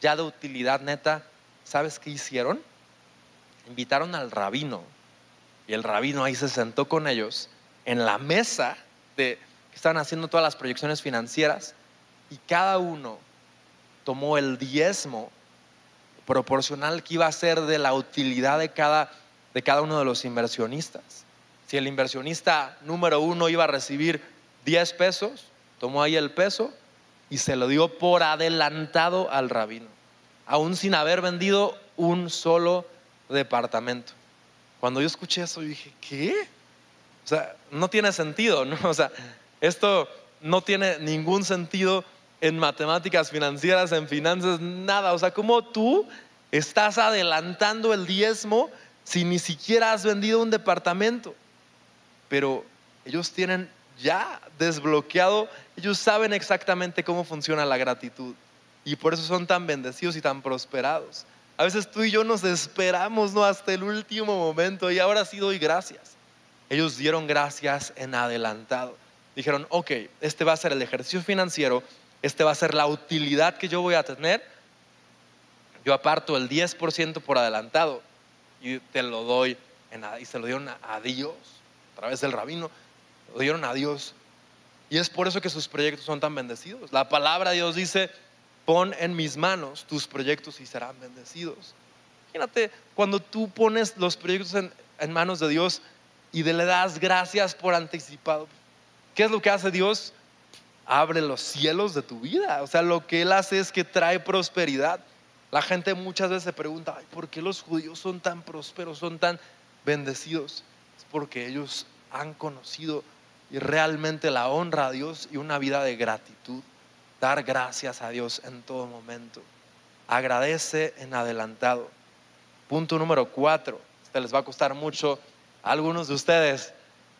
ya de utilidad neta. ¿Sabes qué hicieron? Invitaron al rabino y el rabino ahí se sentó con ellos en la mesa de que estaban haciendo todas las proyecciones financieras y cada uno tomó el diezmo proporcional que iba a ser de la utilidad de cada, de cada uno de los inversionistas. Si el inversionista número uno iba a recibir 10 pesos, tomó ahí el peso y se lo dio por adelantado al rabino, aún sin haber vendido un solo departamento. Cuando yo escuché eso, dije, ¿qué? O sea, no tiene sentido, ¿no? (laughs) O sea, esto no tiene ningún sentido en matemáticas financieras, en finanzas, nada. O sea, ¿cómo tú estás adelantando el diezmo si ni siquiera has vendido un departamento? Pero ellos tienen ya desbloqueado, ellos saben exactamente cómo funciona la gratitud. Y por eso son tan bendecidos y tan prosperados. A veces tú y yo nos esperamos ¿no? hasta el último momento y ahora sí doy gracias. Ellos dieron gracias en adelantado. Dijeron, ok, este va a ser el ejercicio financiero este va a ser la utilidad que yo voy a tener. Yo aparto el 10% por adelantado y te lo doy y se lo dieron a Dios a través del rabino, lo dieron a Dios. Y es por eso que sus proyectos son tan bendecidos. La palabra de Dios dice, pon en mis manos tus proyectos y serán bendecidos. Imagínate cuando tú pones los proyectos en, manos de Dios y le das gracias por anticipado. ¿Qué es lo que hace Dios? abre los cielos de tu vida. O sea, lo que Él hace es que trae prosperidad. La gente muchas veces se pregunta, ¿por qué los judíos son tan prósperos, son tan bendecidos? Es porque ellos han conocido y realmente la honra a Dios y una vida de gratitud. Dar gracias a Dios en todo momento. Agradece en adelantado. Punto número cuatro. Este les va a costar mucho algunos de ustedes.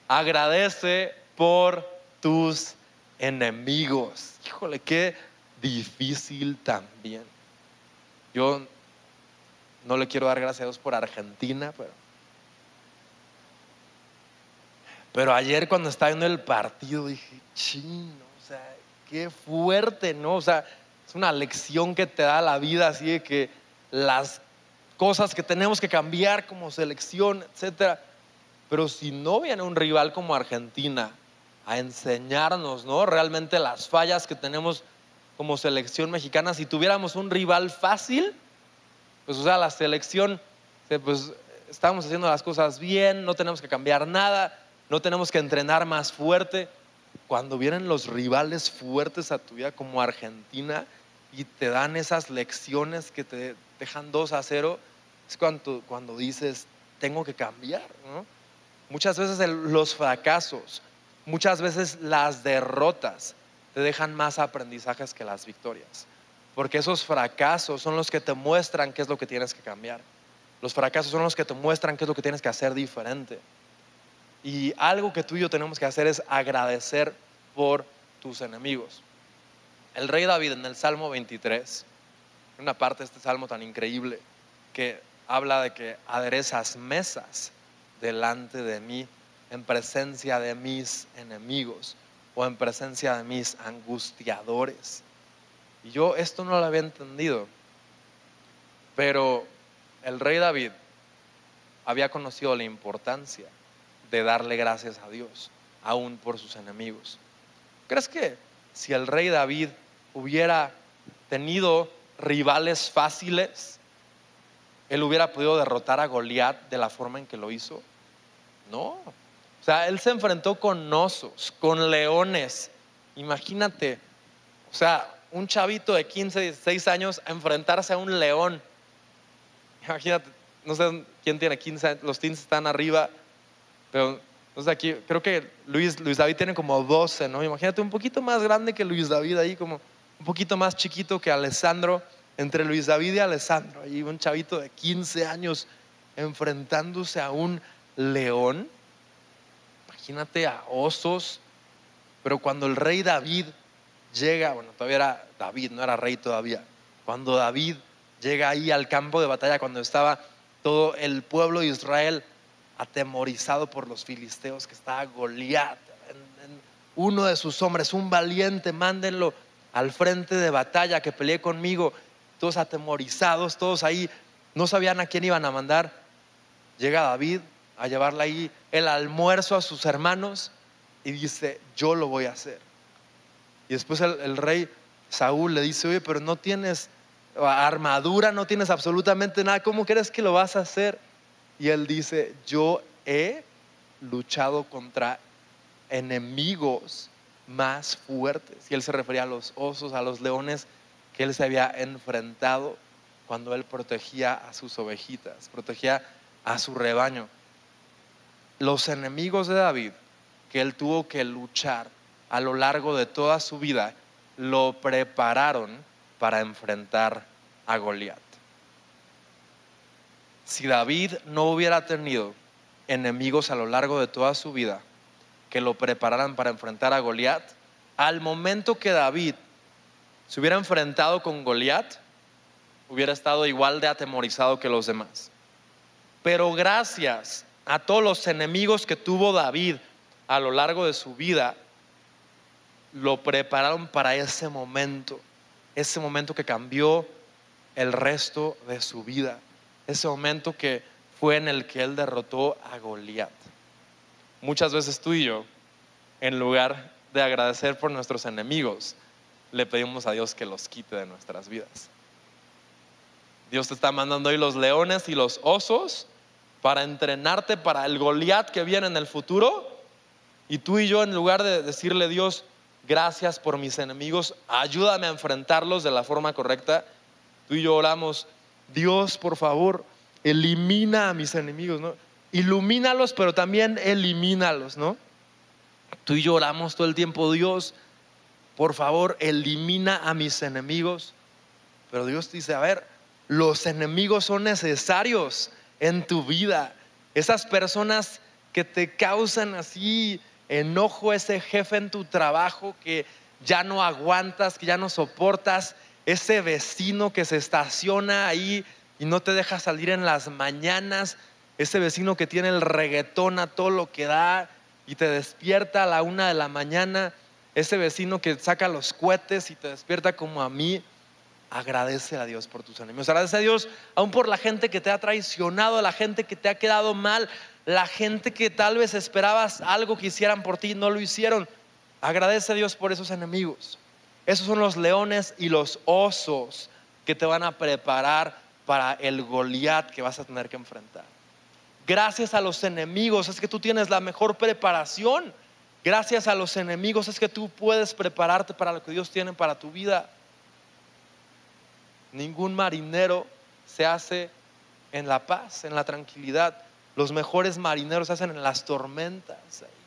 Agradece por tus enemigos. Híjole, qué difícil también. Yo no le quiero dar gracias a Dios por Argentina, pero... Pero ayer cuando estaba viendo el partido dije, chino, o sea, qué fuerte, ¿no? O sea, es una lección que te da la vida, así de que las cosas que tenemos que cambiar como selección, etcétera. Pero si no viene un rival como Argentina a enseñarnos, ¿no? Realmente las fallas que tenemos como selección mexicana. Si tuviéramos un rival fácil, pues o sea, la selección, pues estamos haciendo las cosas bien, no tenemos que cambiar nada, no tenemos que entrenar más fuerte. Cuando vienen los rivales fuertes a tu vida como Argentina y te dan esas lecciones que te dejan 2 a 0, es cuando, cuando dices, tengo que cambiar. Muchas veces los fracasos, muchas veces las derrotas te dejan más aprendizajes que las victorias. Porque esos fracasos son los que te muestran qué es lo que tienes que cambiar. Los fracasos son los que te muestran qué es lo que tienes que hacer diferente. Y algo que tú y yo tenemos que hacer es agradecer por tus enemigos. El rey David en el Salmo 23, una parte de este salmo tan increíble que habla de que aderezas mesas delante de mí en presencia de mis enemigos o en presencia de mis angustiadores. Y yo esto no lo había entendido, pero el rey David había conocido la importancia de darle gracias a Dios, aún por sus enemigos. ¿Crees que si el rey David hubiera tenido rivales fáciles, él hubiera podido derrotar a Goliat de la forma en que lo hizo? No, o sea, él se enfrentó con osos, con leones. Imagínate, o sea, un chavito de 15, 16 años a enfrentarse a un león. Imagínate, no sé quién tiene 15, los teens están arriba, pero sé, aquí creo que Luis, Luis David tiene como 12, ¿no? Imagínate un poquito más grande que Luis David ahí, como un poquito más chiquito que Alessandro, entre Luis David y Alessandro, ahí un chavito de 15 años enfrentándose a un león. Imagínate a osos. Pero cuando el rey David llega, bueno, todavía era David, no era rey todavía, cuando David llega ahí al campo de batalla, cuando estaba todo el pueblo de Israel atemorizado por los filisteos, que estaba Goliat, uno de sus hombres, un valiente, mándenlo al frente de batalla que pelee conmigo, todos atemorizados, todos ahí, no sabían a quién iban a mandar. Llega David a llevarle ahí el almuerzo a sus hermanos y dice, yo lo voy a hacer. Y después el, rey Saúl le dice, oye, pero no tienes armadura, no tienes absolutamente nada, ¿cómo crees que lo vas a hacer? Y él dice, yo he luchado contra enemigos más fuertes. Y él se refería a los osos, a los leones que él se había enfrentado cuando él protegía a sus ovejitas, protegía a su rebaño. Los enemigos de David que él tuvo que luchar a lo largo de toda su vida, lo prepararon para enfrentar a Goliat. Si David no hubiera tenido enemigos a lo largo de toda su vida que lo prepararan para enfrentar a Goliat, al momento que David se hubiera enfrentado con Goliat, hubiera estado igual de atemorizado que los demás. Pero gracias a todos los enemigos que tuvo David a lo largo de su vida, lo prepararon para ese momento, ese momento que cambió el resto de su vida, ese momento que fue en el que él derrotó a Goliat. Muchas veces tú y yo, en lugar de agradecer por nuestros enemigos, le pedimos a Dios que los quite de nuestras vidas. Dios te está mandando hoy los leones y los osos para entrenarte para el Goliat que viene en el futuro. Y tú y yo, en lugar de decirle Dios, gracias por mis enemigos, ayúdame a enfrentarlos de la forma correcta, tú y yo oramos, Dios, por favor, elimina a mis enemigos, ¿no? Ilumínalos, pero también elimínalos, ¿no? Tú y yo oramos todo el tiempo, Dios, por favor, elimina a mis enemigos. Pero Dios dice, a ver, los enemigos son necesarios en tu vida. Esas personas que te causan así enojo, ese jefe en tu trabajo que ya no aguantas, que ya no soportas, ese vecino que se estaciona ahí y no te deja salir en las mañanas, ese vecino que tiene el reggaetón a todo lo que da y te despierta a la una de la mañana, ese vecino que saca los cohetes y te despierta como a mí, agradece a Dios por tus enemigos, agradece a Dios aún por la gente que te ha traicionado, la gente que te ha quedado mal, la gente que tal vez esperabas algo que hicieran por ti y no lo hicieron. Agradece a Dios por esos enemigos. Esos son los leones y los osos que te van a preparar para el Goliat que vas a tener que enfrentar. Gracias a los enemigos es que tú tienes la mejor preparación. Gracias a los enemigos es que tú puedes prepararte para lo que Dios tiene para tu vida. Ningún marinero se hace en la paz, en la tranquilidad. Los mejores marineros se hacen en las tormentas.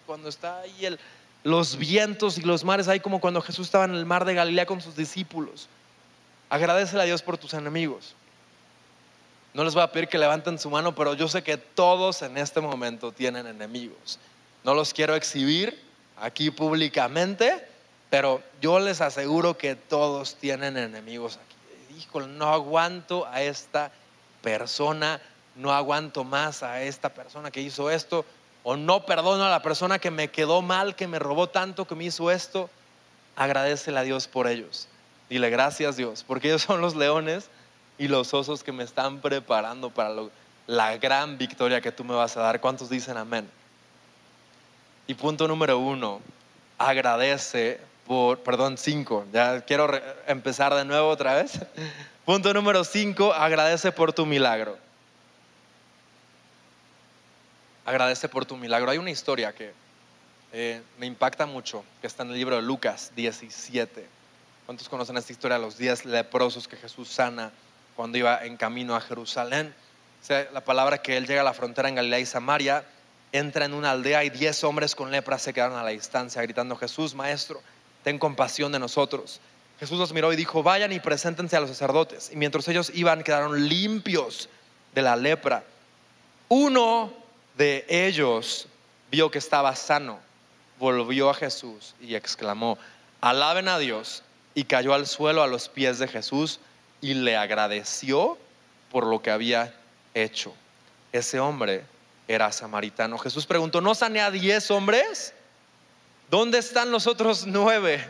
Cuando está ahí el, los vientos y los mares, ahí como cuando Jesús estaba en el mar de Galilea con sus discípulos. Agradecele a Dios por tus enemigos. No les voy a pedir que levanten su mano, pero yo sé que todos en este momento tienen enemigos. No los quiero exhibir aquí públicamente, pero yo les aseguro que todos tienen enemigos aquí. Híjole, no aguanto a esta persona, no aguanto más a esta persona que hizo esto, o no perdono a la persona que me quedó mal, que me robó tanto, que me hizo esto, agradecele a Dios por ellos. Dile gracias Dios, porque ellos son los leones y los osos que me están preparando para la gran victoria que tú me vas a dar. ¿Cuántos dicen amén? Y punto número uno, agradece por, perdón, cinco, ya quiero empezar de nuevo otra vez. (laughs) Punto número cinco, agradece por tu milagro agradece por tu milagro. Hay una historia que eh, me impacta mucho, que está en el libro de Lucas 17. ¿Cuántos conocen esta historia? Los días leprosos que Jesús sana cuando iba en camino a Jerusalén. la palabra que él llega a la frontera en Galilea y Samaria, entra en una aldea y diez hombres con lepra se quedaron a la distancia gritando, Jesús, maestro, ten compasión de nosotros. Jesús los miró y dijo, vayan y preséntense a los sacerdotes. Y mientras ellos iban, quedaron limpios de la lepra. Uno de ellos vio que estaba sano. volvió a Jesús y exclamó, alaben a Dios, y cayó al suelo a los pies de Jesús y le agradeció por lo que había hecho. Ese hombre era samaritano. Jesús preguntó, ¿no sané a diez hombres? ¿Dónde están los otros nueve?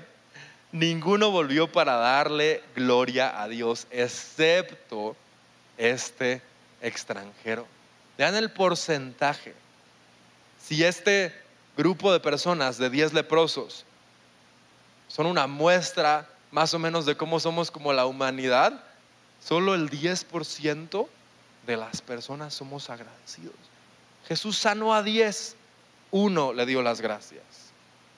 Ninguno volvió para darle gloria a Dios, excepto este extranjero. Vean el porcentaje. Si este grupo de personas, de 10 leprosos, son una muestra más o menos de cómo somos como la humanidad, solo el 10% de las personas somos agradecidos. Jesús sanó a 10, uno le dio las gracias.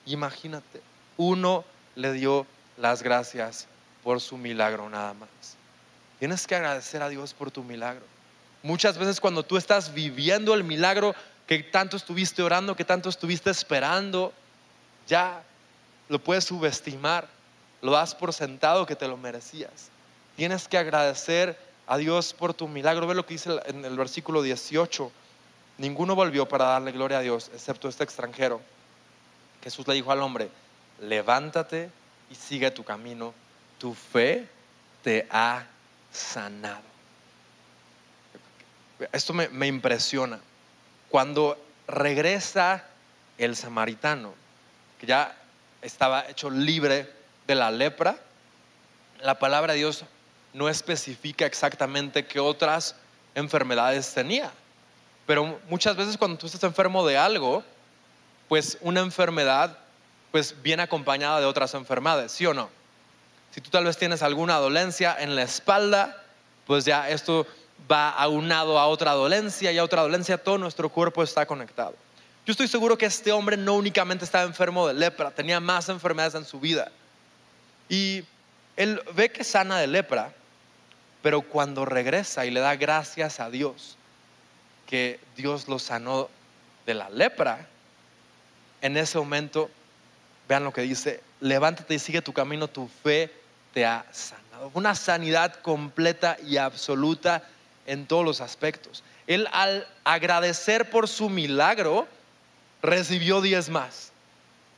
Imagínate, uno le dio las gracias por su milagro nada más. Tienes que agradecer a Dios por tu milagro. Muchas veces cuando tú estás viviendo el milagro que tanto estuviste orando, que tanto estuviste esperando, ya lo puedes subestimar, lo das por sentado que te lo merecías. Tienes que agradecer a Dios por tu milagro. Ve lo que dice en el versículo 18. Ninguno volvió para darle gloria a Dios, excepto este extranjero. Jesús le dijo al hombre, levántate y sigue tu camino. Tu fe te ha sanado. Esto me, impresiona. Cuando regresa el samaritano, que ya estaba hecho libre de la lepra, la palabra de Dios no especifica exactamente qué otras enfermedades tenía. Pero muchas veces cuando tú estás enfermo de algo, pues una enfermedad pues viene acompañada de otras enfermedades, ¿sí o no? Si tú tal vez tienes alguna dolencia en la espalda, pues ya esto va aunado a otra dolencia y a otra dolencia, todo nuestro cuerpo está conectado. Yo estoy seguro que este hombre no únicamente estaba enfermo de lepra, tenía más enfermedades en su vida. Y él ve que sana de lepra, pero cuando regresa y le da gracias a Dios, que Dios lo sanó de la lepra, en ese momento, vean lo que dice, levántate y sigue tu camino, tu fe te ha sanado. Una sanidad completa y absoluta en todos los aspectos. Él al agradecer por su milagro, recibió diez más.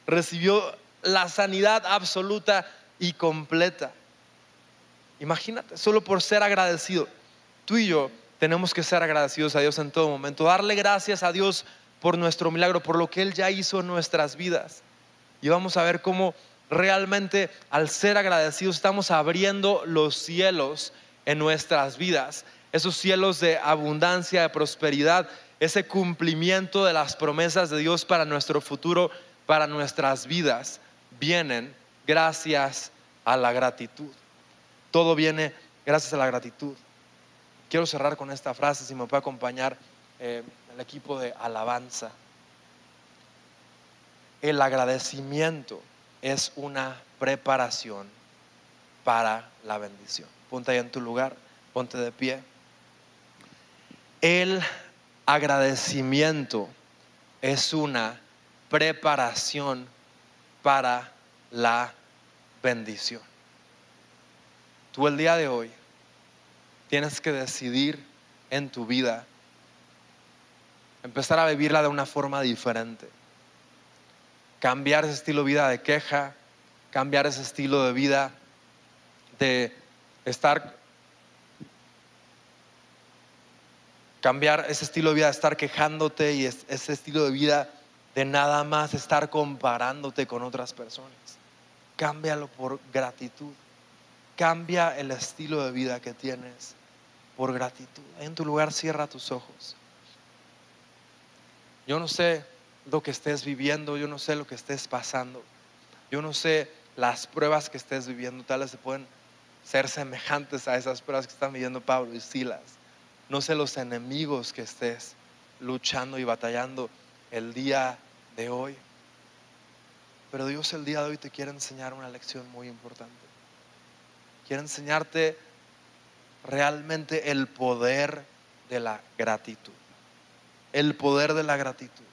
Recibió la sanidad absoluta y completa. Imagínate, solo por ser agradecido. Tú y yo tenemos que ser agradecidos a Dios en todo momento, darle gracias a Dios por nuestro milagro, por lo que Él ya hizo en nuestras vidas. Y vamos a ver cómo realmente al ser agradecidos estamos abriendo los cielos en nuestras vidas, esos cielos de abundancia, de prosperidad, ese cumplimiento de las promesas de Dios para nuestro futuro, para nuestras vidas, vienen gracias a la gratitud. Todo viene gracias a la gratitud. Quiero cerrar con esta frase, si me puede acompañar eh, el equipo de alabanza. El agradecimiento es una preparación para la bendición. Ponte ahí en tu lugar, ponte de pie. El agradecimiento es una preparación para la bendición. Tú el día de hoy tienes que decidir en tu vida empezar a vivirla de una forma diferente. Cambiar ese estilo de vida de queja, cambiar ese estilo de vida de estar cambiar ese estilo de vida de estar quejándote y ese estilo de vida de nada más estar comparándote con otras personas. Cámbialo por gratitud. Cambia el estilo de vida que tienes por gratitud. En tu lugar cierra tus ojos. Yo no sé lo que estés viviendo, yo no sé lo que estés pasando, yo no sé las pruebas que estés viviendo, tal vez se pueden ser semejantes a esas pruebas que están viviendo Pablo y Silas. No sé los enemigos que estés luchando y batallando el día de hoy. Pero Dios el día de hoy te quiere enseñar una lección muy importante. Quiere enseñarte realmente el poder de la gratitud. El poder de la gratitud.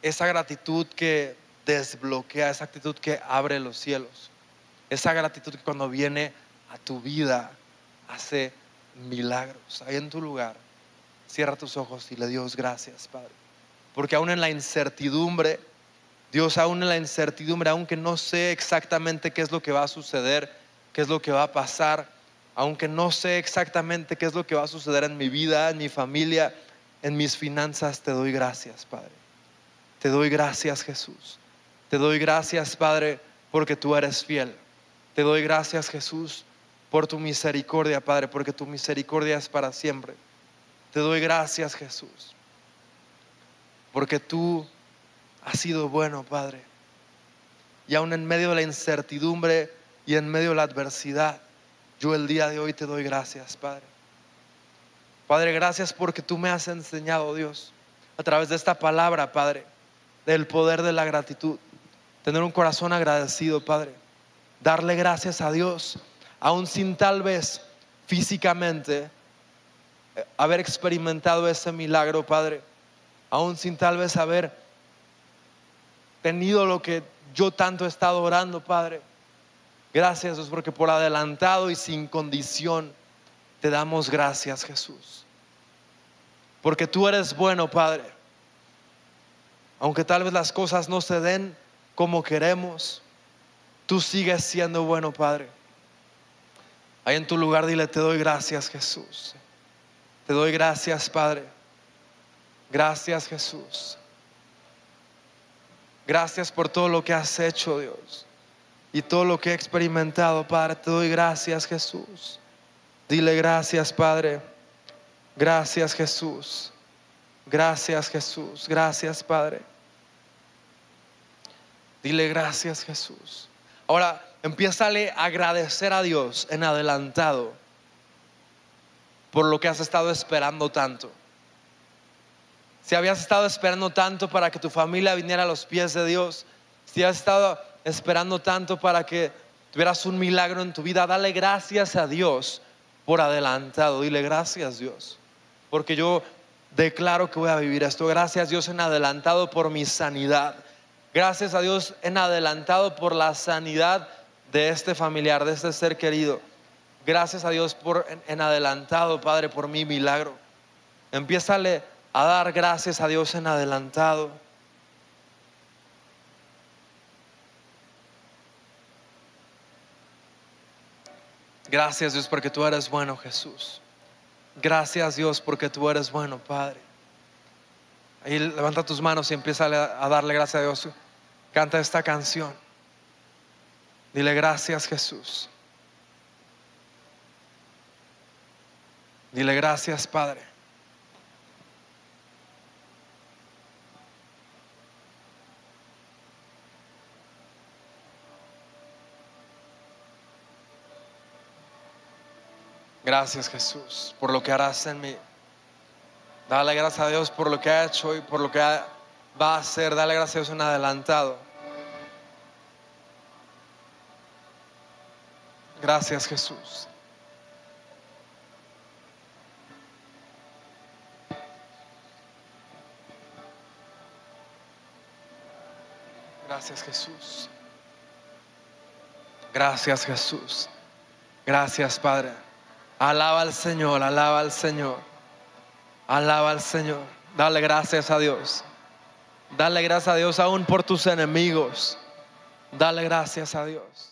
Esa gratitud que desbloquea, esa actitud que abre los cielos. Esa gratitud que cuando viene a tu vida hace milagros. Ahí en tu lugar, cierra tus ojos y le Dios gracias, Padre. porque aún en la incertidumbre, Dios, aún en la incertidumbre, aunque no sé exactamente qué es lo que va a suceder, qué es lo que va a pasar, aunque no sé exactamente qué es lo que va a suceder en mi vida, en mi familia, en mis finanzas, te doy gracias, Padre. Te doy gracias, Jesús. Te doy gracias, Padre, porque tú eres fiel. Te doy gracias, Jesús, por tu misericordia, Padre, porque tu misericordia es para siempre. Te doy gracias, Jesús, porque tú has sido bueno, Padre. Y aún en medio de la incertidumbre y en medio de la adversidad, yo el día de hoy te doy gracias, Padre. Padre, gracias porque tú me has enseñado, Dios, a través de esta palabra, Padre, del poder de la gratitud. Tener un corazón agradecido, Padre. Darle gracias a Dios, aún sin tal vez físicamente eh, haber experimentado ese milagro, Padre. Aún sin tal vez haber tenido lo que yo tanto he estado orando, Padre. Gracias Dios porque por adelantado y sin condición te damos gracias, Jesús. Porque tú eres bueno, Padre. Aunque tal vez las cosas no se den como queremos, tú sigues siendo bueno, Padre. Ahí en tu lugar dile, te doy gracias, Jesús. Te doy gracias, Padre. Gracias, Jesús. Gracias por todo lo que has hecho, Dios. Y todo lo que he experimentado, Padre. Te doy gracias, Jesús. Dile gracias, Padre. Gracias, Jesús. Gracias, Jesús. Gracias, Padre. Dile gracias, Jesús. Ahora, empieza a agradecer a Dios en adelantado por lo que has estado esperando tanto. Si habías estado esperando tanto para que tu familia viniera a los pies de Dios, si has estado esperando tanto para que tuvieras un milagro en tu vida, dale gracias a Dios por adelantado. Dile gracias Dios, porque yo declaro que voy a vivir esto. Gracias Dios en adelantado por mi sanidad. Gracias a Dios en adelantado por la sanidad de este familiar, de este ser querido. Gracias a Dios por en, adelantado, Padre, por mi milagro. Empiezale a dar gracias a Dios en adelantado. Gracias Dios porque tú eres bueno, Jesús. Gracias Dios porque tú eres bueno, Padre. Ahí levanta tus manos y empieza a darle gracias a Dios. Canta esta canción. Dile gracias Jesús. Dile gracias Padre. Gracias Jesús por lo que harás en mí. Dale gracias a Dios por lo que ha hecho y por lo que va a hacer. Dale gracias a Dios en adelantado. Gracias Jesús. Gracias Jesús. Gracias Jesús. Gracias Padre. Alaba al Señor, alaba al Señor. Alaba al Señor. Dale gracias a Dios. Dale gracias a Dios aún por tus enemigos. Dale gracias a Dios.